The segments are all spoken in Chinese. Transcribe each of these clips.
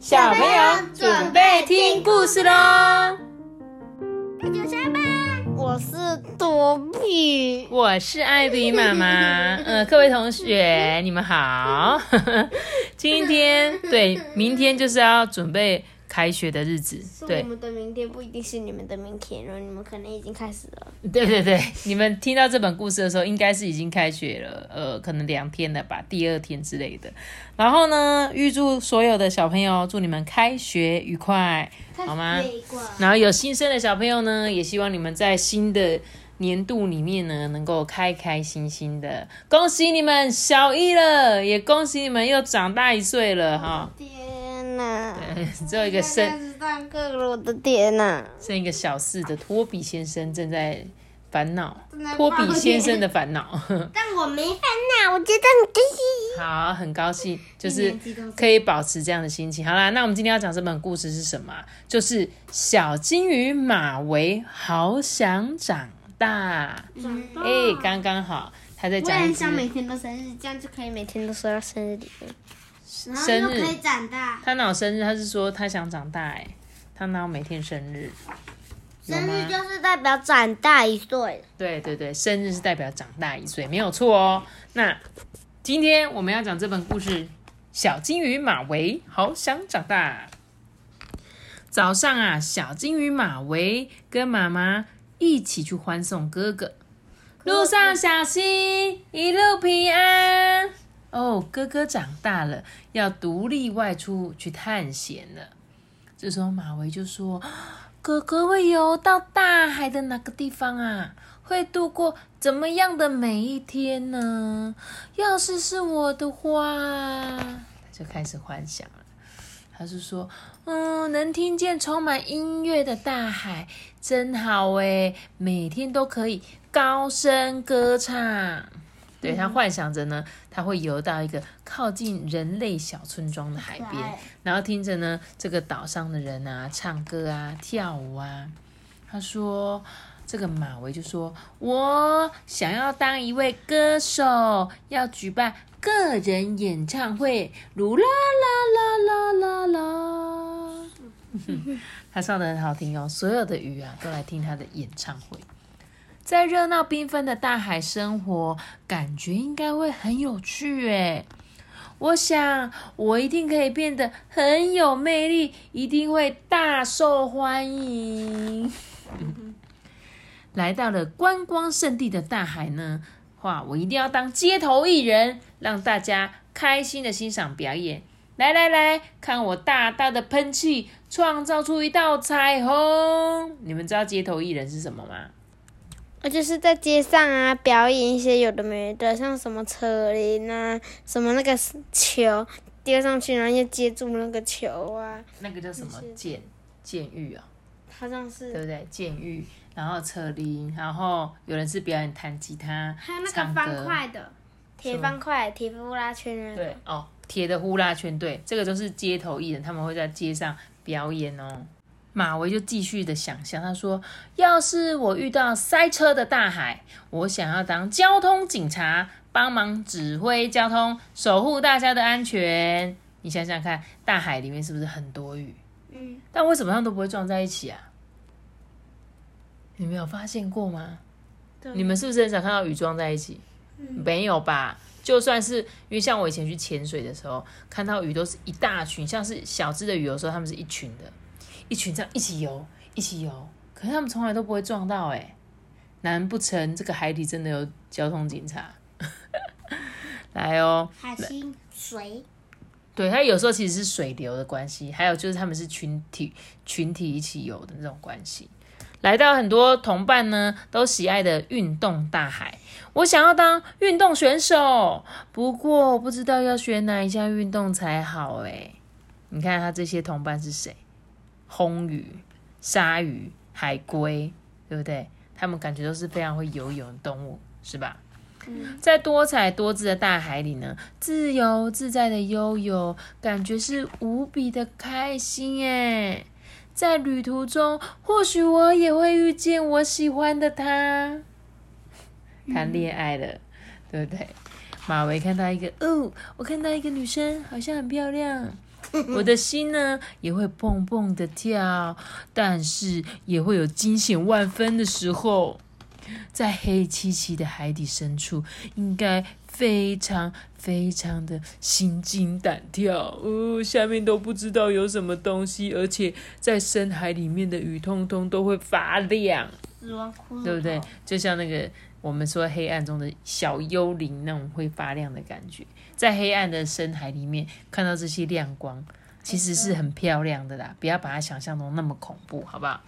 小朋友准备听故事喽。九三八，我是多比，我是艾比妈妈。嗯，各位同学，你们好。今天对，明天就是要准备。开学的日子，对，我们的明天不一定是你们的明天然后，你们可能已经开始了。对对对，你们听到这本故事的时候，应该是已经开学了，呃，可能两天了吧，第二天之类的。然后呢，预祝所有的小朋友，祝你们开学愉快，好吗？然后有新生的小朋友呢，也希望你们在新的年度里面呢，能够开开心心的。恭喜你们小一了，也恭喜你们又长大一岁了，哈。对，只有一个生上课了，我的天呐！生一个小四的托比先生正在烦恼，托比先生的烦恼。但我没烦恼，我觉得很开心。好，很高兴，就是可以保持这样的心情。好啦，那我们今天要讲这本故事是什么？就是小金鱼马维好想长大。哎，刚刚好，他在讲。我很想每天都生日，这样就可以每天都收到生日礼物。生日可以长大。他哪有生日？他是说他想长大哎，他哪有每天生日？生日就是代表长大一岁。对对对，生日是代表长大一岁，没有错哦。那今天我们要讲这本故事《小金鱼马维好想长大》。早上啊，小金鱼马维跟妈妈一起去欢送哥哥，路上小心，一路平安。哦，哥哥长大了，要独立外出去探险了。这时候马维就说：“哥哥会游到大海的哪个地方啊？会度过怎么样的每一天呢？要是是我的话，他就开始幻想了。他是说：嗯，能听见充满音乐的大海，真好诶，每天都可以高声歌唱。”对他幻想着呢，他会游到一个靠近人类小村庄的海边，然后听着呢这个岛上的人啊唱歌啊跳舞啊。他说：“这个马维就说，我想要当一位歌手，要举办个人演唱会，噜啦啦啦啦啦啦。他唱的很好听哦，所有的鱼啊都来听他的演唱会。”在热闹缤纷的大海生活，感觉应该会很有趣诶。我想，我一定可以变得很有魅力，一定会大受欢迎。来到了观光圣地的大海呢，哇！我一定要当街头艺人，让大家开心的欣赏表演。来来来，看我大大的喷气，创造出一道彩虹。你们知道街头艺人是什么吗？我就是在街上啊，表演一些有的没的，像什么车铃啊，什么那个球丢上去，然后又接住那个球啊。那个叫什么剑剑玉啊？好像是。对不对？剑玉，然后车铃，然后有人是表演弹吉他、还有那个方块的铁方块、铁呼啦圈。对哦，铁的呼啦圈，对，这个都是街头艺人，他们会在街上表演哦。马维就继续的想象，他说：“要是我遇到塞车的大海，我想要当交通警察，帮忙指挥交通，守护大家的安全。你想想看，大海里面是不是很多雨？嗯，但为什么他们都不会撞在一起啊？你没有发现过吗？你们是不是很少看到雨撞在一起？没有吧？就算是因为像我以前去潜水的时候，看到鱼都是一大群，像是小只的鱼，有时候它们是一群的。”一群这样一起游，一起游，可是他们从来都不会撞到哎，难不成这个海底真的有交通警察？来哦，海星水，对，它有时候其实是水流的关系，还有就是他们是群体群体一起游的那种关系。来到很多同伴呢都喜爱的运动大海，我想要当运动选手，不过不知道要选哪一项运动才好哎。你看他这些同伴是谁？红鱼、鲨鱼、海龟，对不对？它们感觉都是非常会游泳的动物，是吧？在多彩多姿的大海里呢，自由自在的悠游，感觉是无比的开心诶！在旅途中，或许我也会遇见我喜欢的他，谈恋爱了，对不对？马维看到一个，哦，我看到一个女生，好像很漂亮。我的心呢也会蹦蹦的跳，但是也会有惊险万分的时候。在黑漆漆的海底深处，应该非常非常的心惊胆跳。哦，下面都不知道有什么东西，而且在深海里面的鱼通通都会发亮，对不对？就像那个我们说黑暗中的小幽灵那种会发亮的感觉，在黑暗的深海里面看到这些亮光，其实是很漂亮的啦。不要把它想象中那么恐怖，好不好？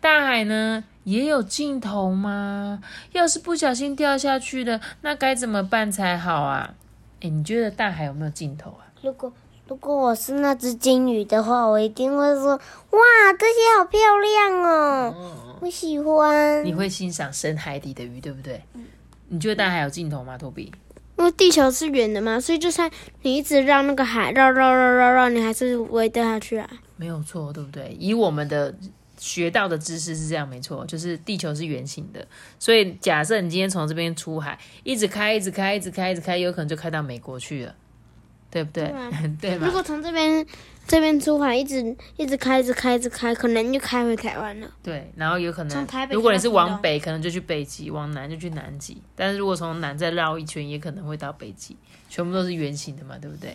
大海呢也有尽头吗？要是不小心掉下去了，那该怎么办才好啊？哎，你觉得大海有没有尽头啊？如果如果我是那只金鱼的话，我一定会说：哇，这些好漂亮哦，我喜欢。你会欣赏深海底的鱼，对不对？你觉得大海有尽头吗，托比？因为地球是圆的嘛，所以就算你一直让那个海绕绕绕绕绕，你还是不会掉下去啊。没有错，对不对？以我们的。学到的知识是这样，没错，就是地球是圆形的，所以假设你今天从这边出海，一直开，一直开，一直开，一直开，有可能就开到美国去了，对不对？对 吗？如果从这边这边出海，一直一直开，一直开，一直开，可能就开回台湾了。对，然后有可能，如果你是往北，可能就去北极；往南就去南极。但是如果从南再绕一圈，也可能会到北极。全部都是圆形的嘛，对不对？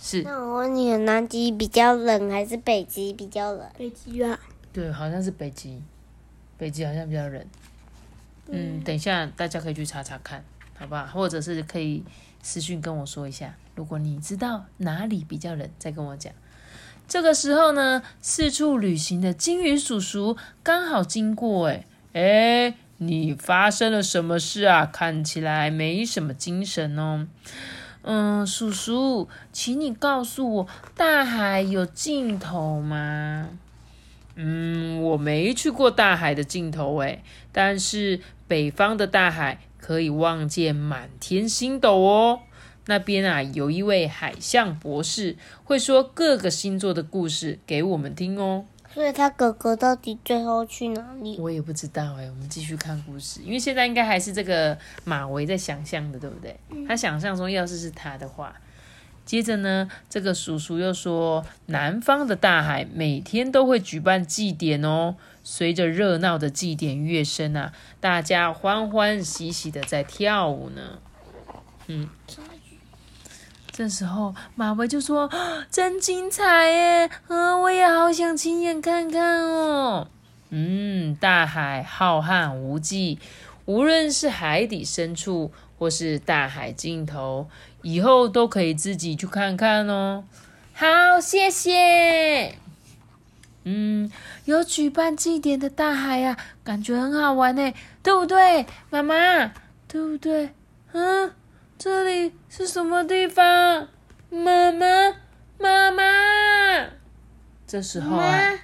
是。那我问你，南极比较冷还是北极比较冷？北极啊。对，好像是北极，北极好像比较冷。嗯，等一下大家可以去查查看，好不好？或者是可以私信跟我说一下，如果你知道哪里比较冷，再跟我讲。这个时候呢，四处旅行的金鱼叔叔刚好经过，哎哎，你发生了什么事啊？看起来没什么精神哦。嗯，叔叔，请你告诉我，大海有尽头吗？嗯，我没去过大海的尽头诶，但是北方的大海可以望见满天星斗哦。那边啊，有一位海象博士会说各个星座的故事给我们听哦。所以他哥哥到底最后去哪里？我也不知道诶，我们继续看故事，因为现在应该还是这个马维在想象的，对不对？他想象中要是是他的话。接着呢，这个叔叔又说，南方的大海每天都会举办祭典哦。随着热闹的祭典乐声啊，大家欢欢喜喜的在跳舞呢。嗯，这时候马维就说：“真精彩耶！啊，我也好想亲眼看看哦。”嗯，大海浩瀚无际，无论是海底深处或是大海尽头。以后都可以自己去看看哦。好，谢谢。嗯，有举办祭典的大海呀，感觉很好玩呢，对不对，妈妈？对不对？嗯，这里是什么地方？妈妈，妈妈。这时候啊，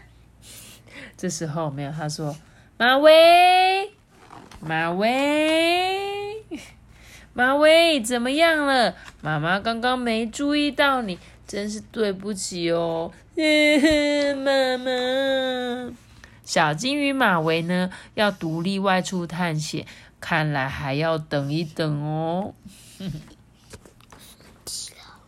这时候没有，他说：“马威，马威。”马威怎么样了？妈妈刚刚没注意到你，真是对不起哦。妈妈，小金鱼马维呢？要独立外出探险，看来还要等一等哦。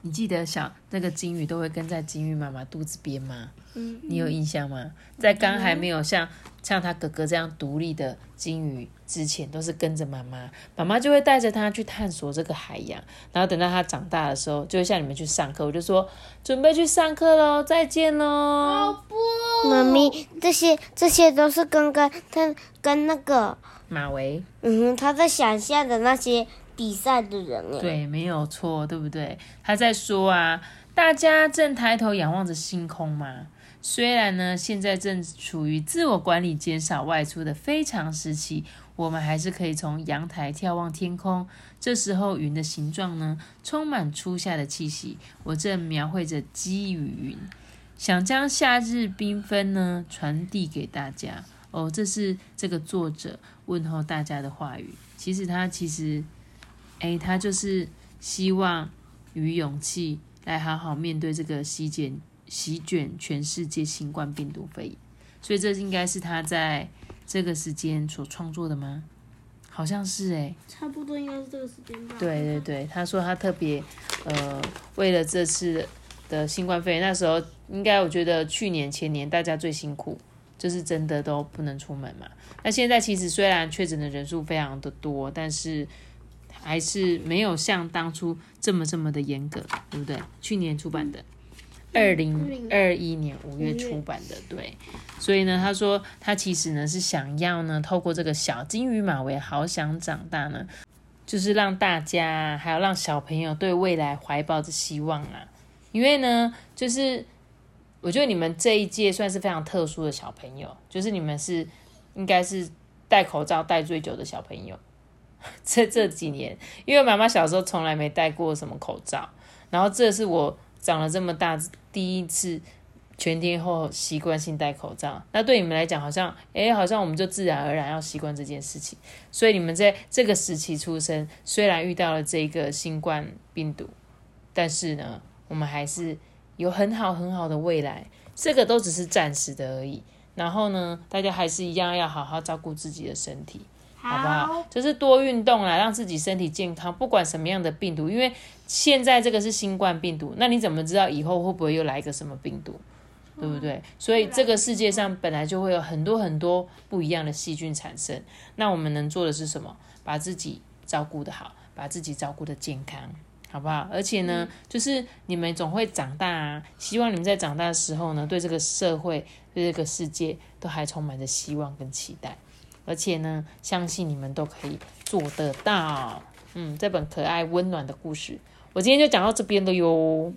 你记得小那个金鱼都会跟在金鱼妈妈肚子边吗？嗯，你有印象吗？在刚还没有像。像他哥哥这样独立的金鱼，之前都是跟着妈妈，妈妈就会带着他去探索这个海洋。然后等到他长大的时候，就会像你们去上课，我就说准备去上课喽，再见喽。不，妈咪，这些这些都是跟跟他跟那个马维，嗯，他在想象的那些比赛的人哎，对，没有错，对不对？他在说啊，大家正抬头仰望着星空嘛。虽然呢，现在正处于自我管理、减少外出的非常时期，我们还是可以从阳台眺望天空。这时候，云的形状呢，充满初夏的气息。我正描绘着积雨云，想将夏日缤纷呢传递给大家。哦，这是这个作者问候大家的话语。其实他其实，哎，他就是希望与勇气来好好面对这个西减。席卷全世界新冠病毒肺炎，所以这应该是他在这个时间所创作的吗？好像是哎，差不多应该是这个时间吧。对对对，他说他特别呃，为了这次的的新冠肺炎，那时候应该我觉得去年前年大家最辛苦，就是真的都不能出门嘛。那现在其实虽然确诊的人数非常的多，但是还是没有像当初这么这么的严格，对不对？去年出版的。二零二一年五月出版的，对，所以呢，他说他其实呢是想要呢，透过这个小金鱼马尾好想长大呢，就是让大家还有让小朋友对未来怀抱着希望啊。因为呢，就是我觉得你们这一届算是非常特殊的小朋友，就是你们是应该是戴口罩戴最久的小朋友，这这几年，因为妈妈小时候从来没戴过什么口罩，然后这是我。长了这么大，第一次全天候习惯性戴口罩，那对你们来讲，好像，哎，好像我们就自然而然要习惯这件事情。所以你们在这个时期出生，虽然遇到了这个新冠病毒，但是呢，我们还是有很好很好的未来。这个都只是暂时的而已。然后呢，大家还是一样要好好照顾自己的身体。好不好？就是多运动啦，让自己身体健康。不管什么样的病毒，因为现在这个是新冠病毒，那你怎么知道以后会不会又来一个什么病毒？对不对？所以这个世界上本来就会有很多很多不一样的细菌产生。那我们能做的是什么？把自己照顾的好，把自己照顾的健康，好不好？而且呢，就是你们总会长大啊。希望你们在长大的时候呢，对这个社会、对这个世界都还充满着希望跟期待。而且呢，相信你们都可以做得到。嗯，这本可爱温暖的故事，我今天就讲到这边了哟。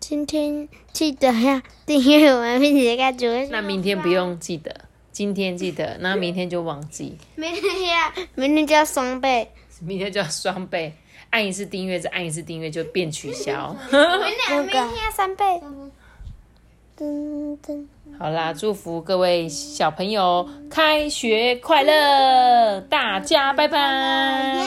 今天记得呀，订阅我们并且盖主。那明天不用记得，今天记得，那明天就忘记。明天呀，明天就要双倍。明天就要双倍，按一次订阅再按一次订阅就变取消。明天要三倍。好啦，祝福各位小朋友开学快乐，大家拜拜。